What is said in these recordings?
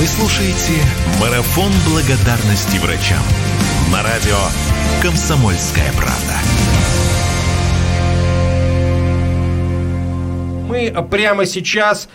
Вы слушаете «Марафон благодарности врачам» на радио «Комсомольская правда». Мы прямо сейчас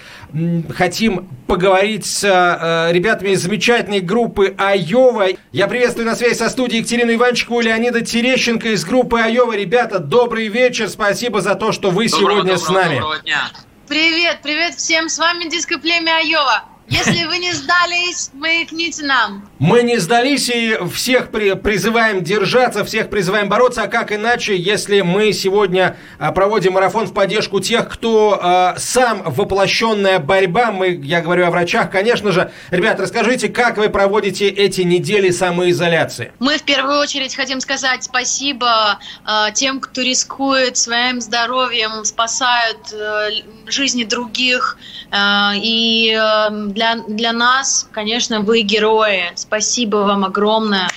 хотим поговорить с э, ребятами из замечательной группы Айова. Я приветствую на связи со студией Екатерину Иванчикову и Леонида Терещенко из группы Айова. Ребята, добрый вечер. Спасибо за то, что вы доброго, сегодня доброго, с нами. Доброго дня. Привет, привет всем. С вами диско племя Айова. Если вы не сдались, маякните нам. Мы не сдались и всех при, призываем держаться, всех призываем бороться. А как иначе, если мы сегодня а, проводим марафон в поддержку тех, кто а, сам воплощенная борьба, мы, я говорю о врачах, конечно же. Ребят, расскажите, как вы проводите эти недели самоизоляции? Мы в первую очередь хотим сказать спасибо а, тем, кто рискует своим здоровьем, спасают а, жизни других. А, и а, для, для нас, конечно, вы герои. Спасибо вам огромное.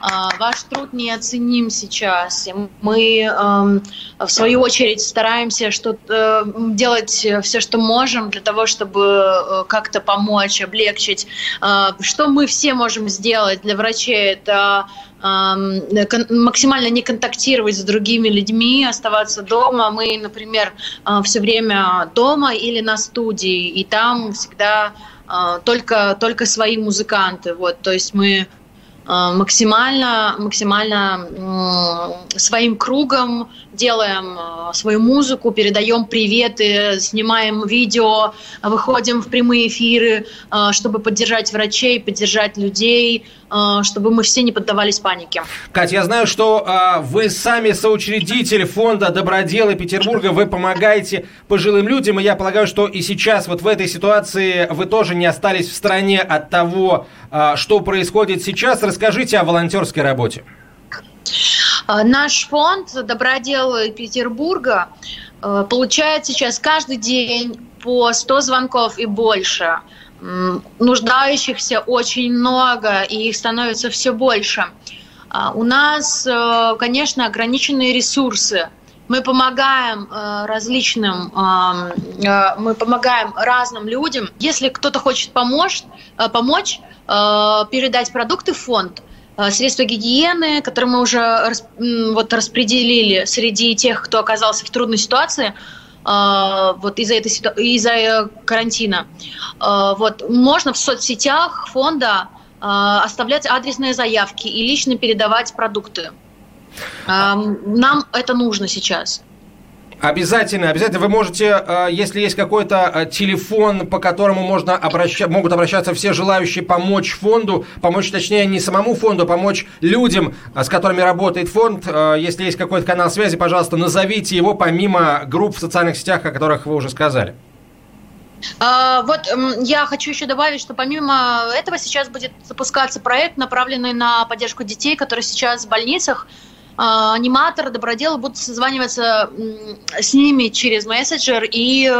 А, ваш труд неоценим сейчас. Мы, эм, в свою очередь, стараемся что-то э, делать все, что можем для того, чтобы э, как-то помочь, облегчить. Э, что мы все можем сделать для врачей? Это эм, максимально не контактировать с другими людьми, оставаться дома. Мы, например, все время дома или на студии, и там всегда только, только свои музыканты. Вот, то есть мы Э, максимально, максимально своим кругом делаем э, свою музыку, передаем приветы, снимаем видео, выходим в прямые эфиры, чтобы поддержать врачей, поддержать людей, чтобы мы все не поддавались панике. Катя, я знаю, что вы сами соучредитель фонда «Доброделы Петербурга», вы помогаете пожилым людям, и я полагаю, что и сейчас вот в этой ситуации вы тоже не остались в стороне от того, что происходит сейчас. Расскажите о волонтерской работе. А, наш фонд «Доброделы Петербурга» э, получает сейчас каждый день по 100 звонков и больше. Нуждающихся очень много, и их становится все больше. А, у нас, э, конечно, ограниченные ресурсы. Мы помогаем э, различным, мы помогаем разным людям. Если кто-то хочет помочь, помочь передать продукты в фонд, Э, средства гигиены, которые мы уже вот распределили среди тех, кто оказался в трудной ситуации, э, вот из-за этой из-за э, карантина. Вот можно в соцсетях фонда оставлять адресные заявки и лично передавать продукты. Нам это нужно сейчас. Обязательно, обязательно. Вы можете, э, если есть какой-то э, телефон, по которому можно обращаться, могут обращаться все желающие помочь фонду, помочь, точнее, не самому фонду, а помочь людям, э, с которыми работает фонд. Если есть какой-то канал связи, пожалуйста, назовите его помимо групп в социальных сетях, о которых вы уже сказали. Вот я хочу еще добавить, что помимо этого сейчас будет запускаться проект, направленный на поддержку детей, которые сейчас в больницах. А, аниматоры, доброделы будут созваниваться с ними через мессенджер и,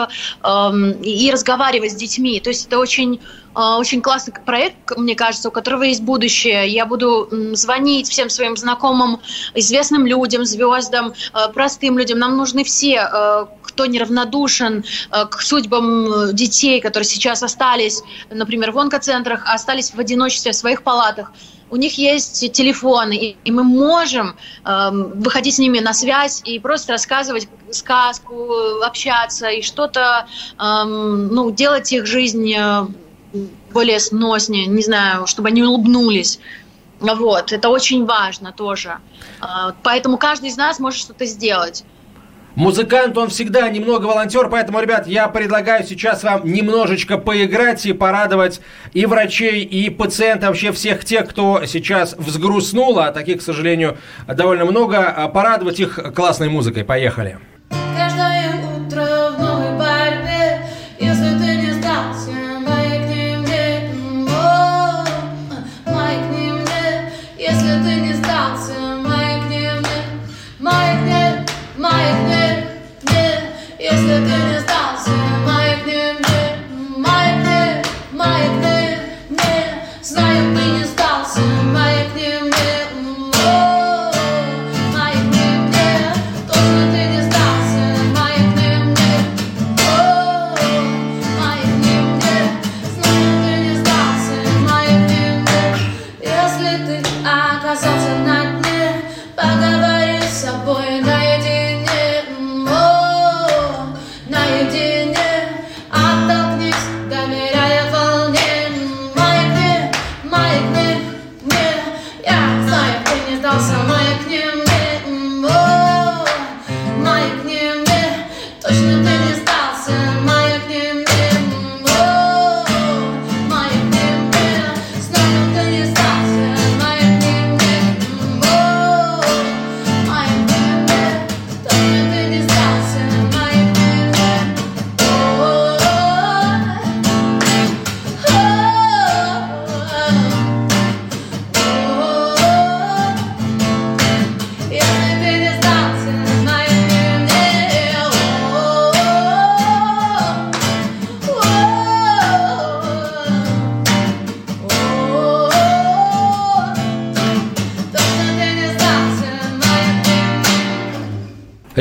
и разговаривать с детьми. То есть это очень а, очень классный проект, мне кажется, у которого есть будущее. Я буду звонить всем своим знакомым, известным людям, звездам, а, простым людям. Нам нужны все, кто неравнодушен к судьбам детей, которые сейчас остались, например, в онкоцентрах, остались в одиночестве в своих палатах у них есть телефоны, и, и мы можем э, выходить с ними на связь и просто рассказывать сказку, общаться и что-то, э, ну, делать их жизнь э, более сноснее, не знаю, чтобы они улыбнулись. Вот, это очень важно тоже. Э, поэтому каждый из нас может что-то сделать. Музыкант, он всегда немного волонтер, поэтому, ребят, я предлагаю сейчас вам немножечко поиграть и порадовать и врачей, и пациентов, вообще всех тех, кто сейчас взгрустнул, а таких, к сожалению, довольно много, а порадовать их классной музыкой. Поехали.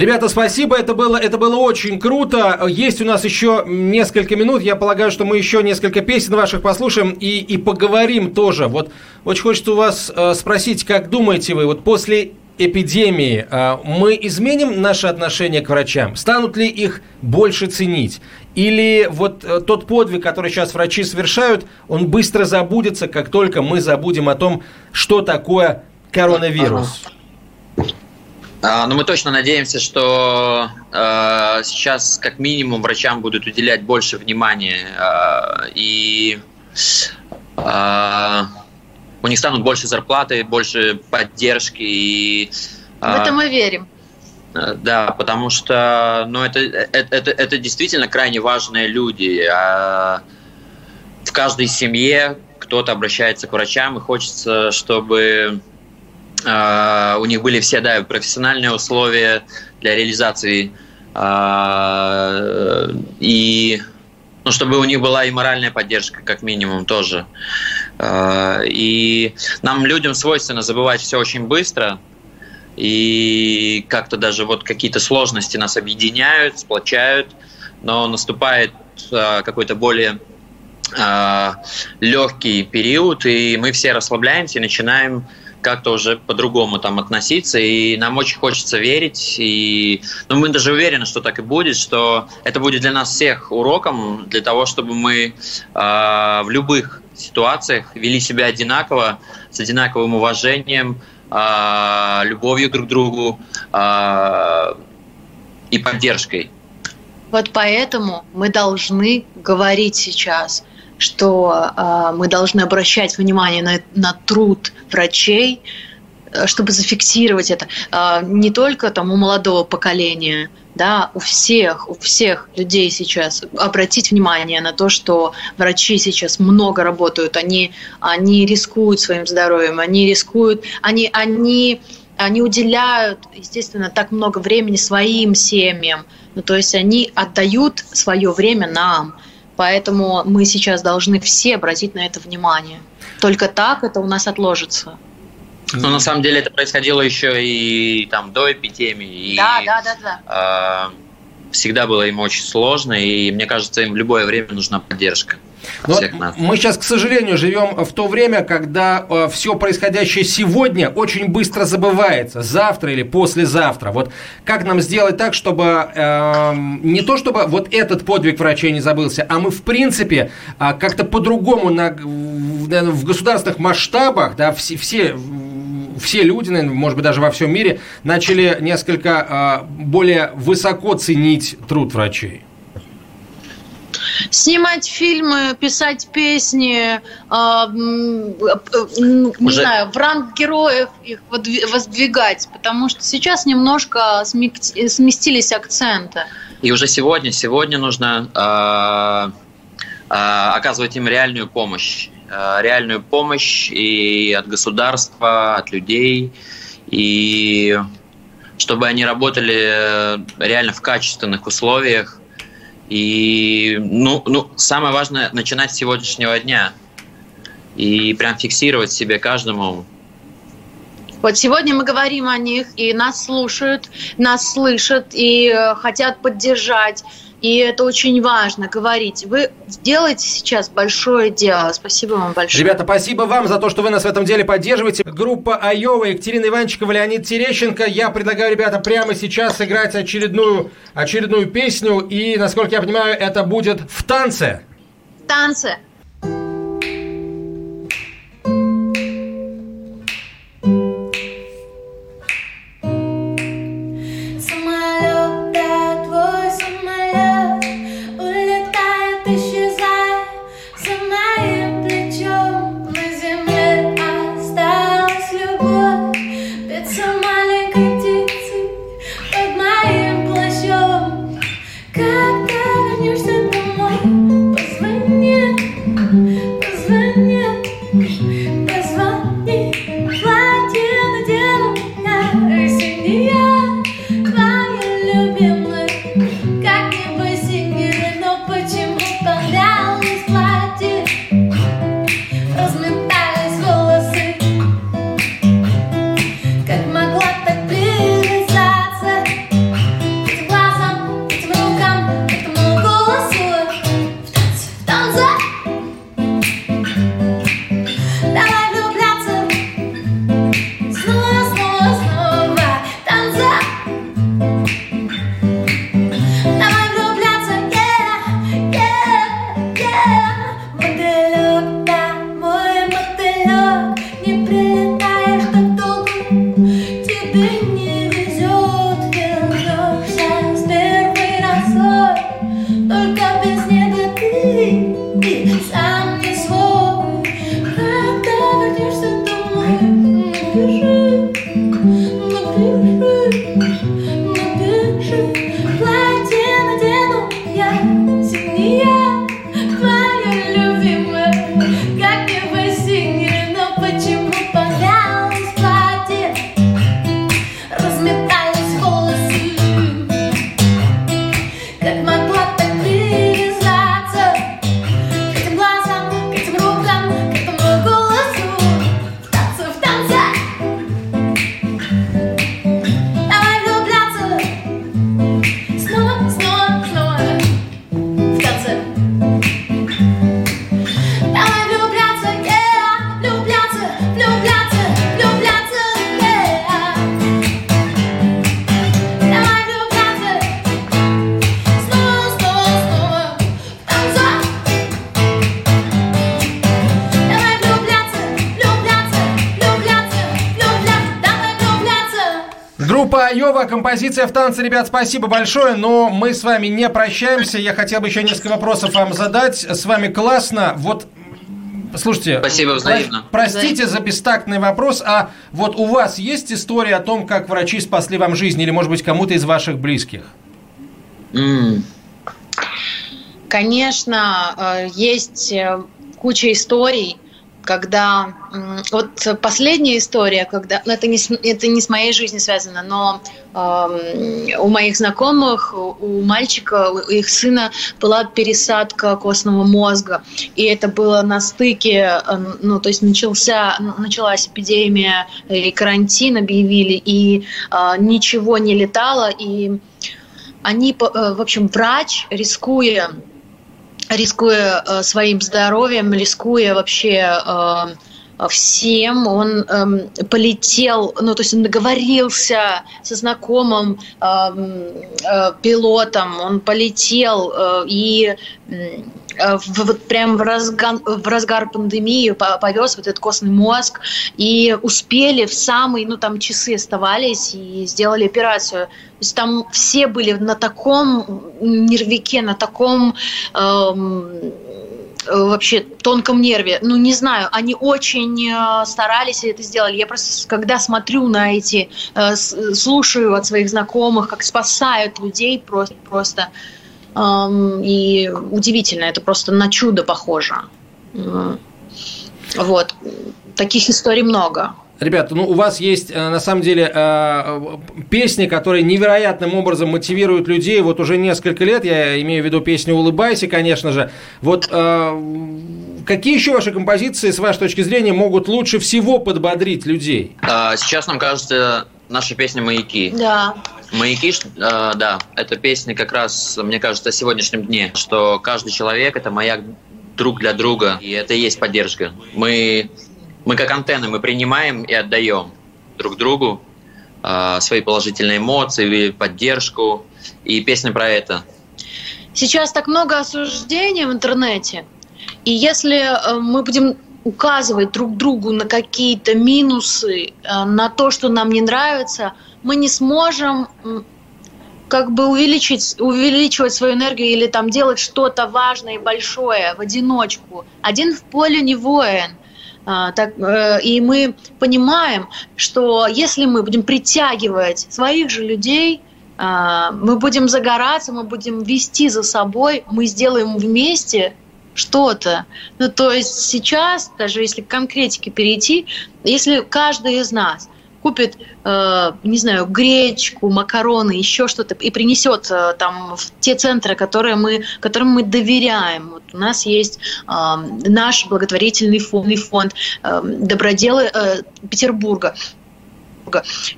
Ребята, спасибо, это было, это было очень круто. Есть у нас еще несколько минут. Я полагаю, что мы еще несколько песен ваших послушаем и, и поговорим тоже. Вот очень хочется у вас э, спросить, как думаете вы, вот после эпидемии э, мы изменим наше отношение к врачам? Станут ли их больше ценить? Или вот э, тот подвиг, который сейчас врачи совершают, он быстро забудется, как только мы забудем о том, что такое коронавирус? А, Но ну, мы точно надеемся, что э, сейчас как минимум врачам будут уделять больше внимания э, и э, у них станут больше зарплаты, больше поддержки и в это мы верим. Да, потому что ну, это, это, это, это действительно крайне важные люди. А в каждой семье кто-то обращается к врачам, и хочется, чтобы у них были все да, профессиональные условия для реализации. Uh, и ну, чтобы у них была и моральная поддержка, как минимум, тоже. Uh, и нам, людям, свойственно забывать все очень быстро, и как-то даже вот какие-то сложности нас объединяют, сплочают, но наступает какой-то более легкий период, и мы все расслабляемся и начинаем как-то уже по-другому там относиться, и нам очень хочется верить, и ну, мы даже уверены, что так и будет, что это будет для нас всех уроком для того, чтобы мы э, в любых ситуациях вели себя одинаково, с одинаковым уважением, э, любовью друг к другу э, и поддержкой. Вот поэтому мы должны говорить сейчас – что э, мы должны обращать внимание на, на труд врачей, э, чтобы зафиксировать это э, не только там у молодого поколения, да, у всех, у всех людей сейчас обратить внимание на то, что врачи сейчас много работают, они, они рискуют своим здоровьем, они рискуют, они, они, они уделяют, естественно, так много времени своим семьям, ну, то есть они отдают свое время нам. Поэтому мы сейчас должны все обратить на это внимание. Только так это у нас отложится. Ну, на самом деле это происходило еще и там до эпидемии. Да, и, да, да, да. Э, всегда было им очень сложно, и мне кажется, им в любое время нужна поддержка. Но мы сейчас, к сожалению, живем в то время, когда э, все происходящее сегодня очень быстро забывается. Завтра или послезавтра. Вот как нам сделать так, чтобы э, не то, чтобы вот этот подвиг врачей не забылся, а мы, в принципе, э, как-то по-другому на, в, в государственных масштабах, да, все, все все люди, наверное, может быть, даже во всем мире начали несколько э, более высоко ценить труд врачей. Снимать фильмы, писать песни, э, не Уже... знаю, в ранг героев их воздвигать, потому что сейчас немножко сместились акценты. И уже сегодня, сегодня нужно э, э, оказывать им реальную помощь. Э, реальную помощь и от государства, от людей, и чтобы они работали реально в качественных условиях, и, ну, ну, самое важное начинать с сегодняшнего дня и прям фиксировать себе каждому. Вот сегодня мы говорим о них, и нас слушают, нас слышат, и э, хотят поддержать. И это очень важно говорить. Вы делаете сейчас большое дело. Спасибо вам большое. Ребята, спасибо вам за то, что вы нас в этом деле поддерживаете. Группа Айова, Екатерина Иванчикова, Леонид Терещенко. Я предлагаю, ребята, прямо сейчас сыграть очередную, очередную песню. И, насколько я понимаю, это будет в танце. В танце. Айова, композиция в танце, ребят, спасибо большое, но мы с вами не прощаемся. Я хотел бы еще несколько вопросов вам задать. С вами классно. Вот Слушайте, Спасибо взаимно. простите за бестактный вопрос, а вот у вас есть история о том, как врачи спасли вам жизнь, или, может быть, кому-то из ваших близких? Конечно, э, есть э, куча историй, когда вот последняя история, когда ну, это не с, это не с моей жизнью связано, но эм, у моих знакомых, у мальчика, у их сына была пересадка костного мозга, и это было на стыке, э, ну то есть начался началась эпидемия и карантин объявили, и э, ничего не летало, и они, э, в общем, врач, рискуя рискуя э, своим здоровьем, рискуя вообще э, всем, он эм, полетел, ну то есть он договорился со знакомым эм, э, пилотом, он полетел э, и э, в- вот прям в разгар, в разгар пандемии по- повез вот этот костный мозг и успели в самые, ну там часы оставались и сделали операцию. То есть там все были на таком нервике, на таком эм, вообще тонком нерве. Ну, не знаю, они очень э, старались и это сделали. Я просто, когда смотрю на эти, э, слушаю от своих знакомых, как спасают людей просто, просто и удивительно, это просто на чудо похоже. Вот. Таких историй много. Ребята, ну у вас есть э, на самом деле э, песни, которые невероятным образом мотивируют людей вот уже несколько лет. Я имею в виду песню «Улыбайся», конечно же. Вот э, какие еще ваши композиции, с вашей точки зрения, могут лучше всего подбодрить людей? а, Сейчас нам кажется наша песня «Маяки». Да. Маяки, ш- э, да, это песня как раз, мне кажется, о сегодняшнем дне, что каждый человек – это маяк друг для друга, и это и есть поддержка. Мы, мы как антенны, мы принимаем и отдаем друг другу э, свои положительные эмоции, поддержку, и песня про это. Сейчас так много осуждений в интернете, и если э, мы будем указывать друг другу на какие-то минусы, э, на то, что нам не нравится, мы не сможем как бы увеличить, увеличивать свою энергию или там делать что-то важное и большое в одиночку. Один в поле не воин. А, так, э, и мы понимаем, что если мы будем притягивать своих же людей, а, мы будем загораться, мы будем вести за собой, мы сделаем вместе что-то. Ну, то есть сейчас, даже если к конкретике перейти, если каждый из нас купит, э, не знаю, гречку, макароны, еще что-то и принесет э, там в те центры, которые мы, которым мы доверяем. Вот у нас есть э, наш благотворительный фонд, фонд э, доброделы э, Петербурга.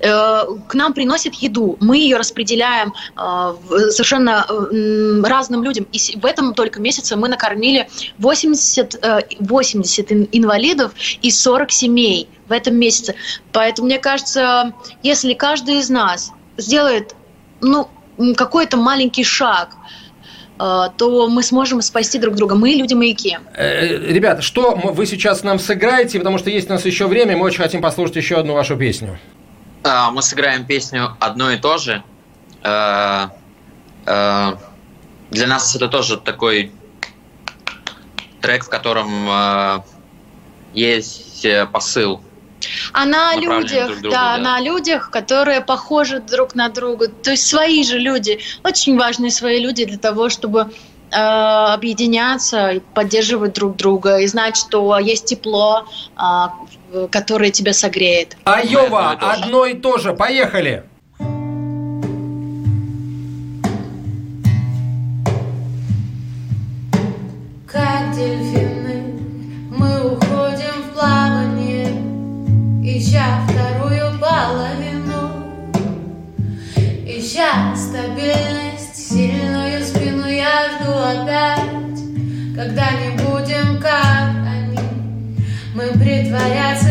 Э, К нам приносят еду, мы ее распределяем э, совершенно э, разным людям. И в этом только месяце мы накормили 80, э, 80 ин- инвалидов и 40 семей в этом месяце. Поэтому мне кажется, если каждый из нас сделает ну, какой-то маленький шаг, э, то мы сможем спасти друг друга. Мы люди-маяки. Э, Ребята, что вы сейчас нам сыграете, потому что есть у нас еще время, мы очень хотим послушать еще одну вашу песню. А, Мы сыграем песню «Одно и то же». Э, Для нас это тоже такой трек, в котором есть посыл. А на людях, друг другу, да, да. на людях, которые похожи друг на друга. То есть свои же люди. Очень важные свои люди для того, чтобы э, объединяться и поддерживать друг друга и знать, что есть тепло, в- которое тебя согреет. Айова, одно и то же, поехали! Стабильность, сильную спину я жду опять, когда не будем как они, мы притворяться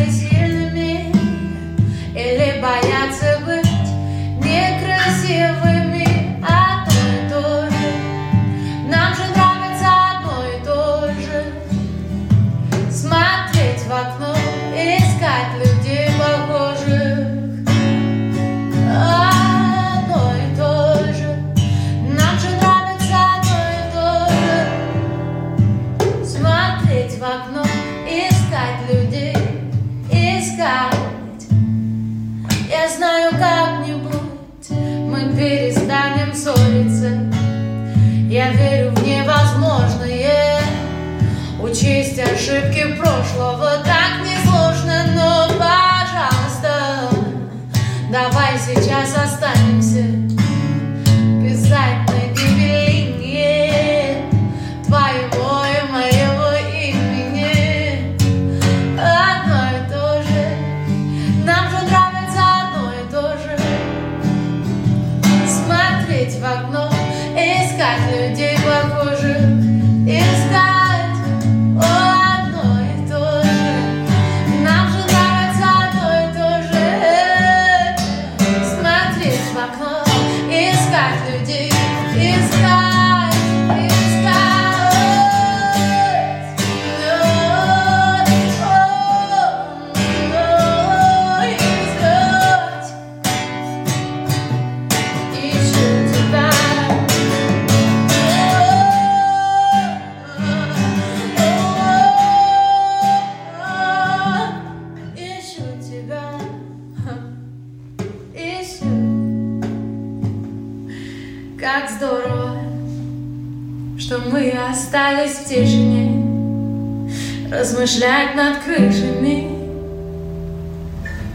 остались в тишине, размышлять над крышами,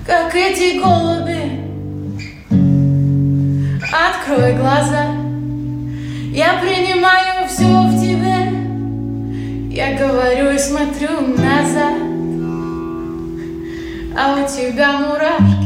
как эти голуби. Открой глаза, я принимаю все в тебе. Я говорю и смотрю назад, а у тебя мурашки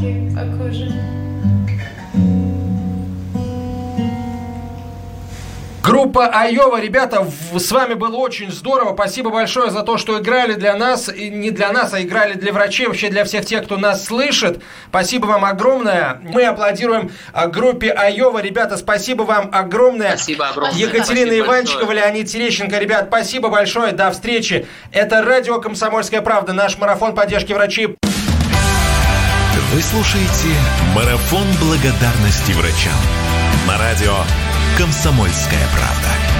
Группа Айова, ребята, с вами было очень здорово. Спасибо большое за то, что играли для нас. И не для нас, а играли для врачей, вообще для всех тех, кто нас слышит. Спасибо вам огромное. Мы аплодируем а, группе Айова. Ребята, спасибо вам огромное. Спасибо огромное. Екатерина Спасибо Иванчикова, большое. Леонид Терещенко. Ребят, спасибо большое. До встречи. Это радио «Комсомольская правда», наш марафон поддержки врачей. Вы слушаете «Марафон благодарности врачам» на радио «Комсомольская правда».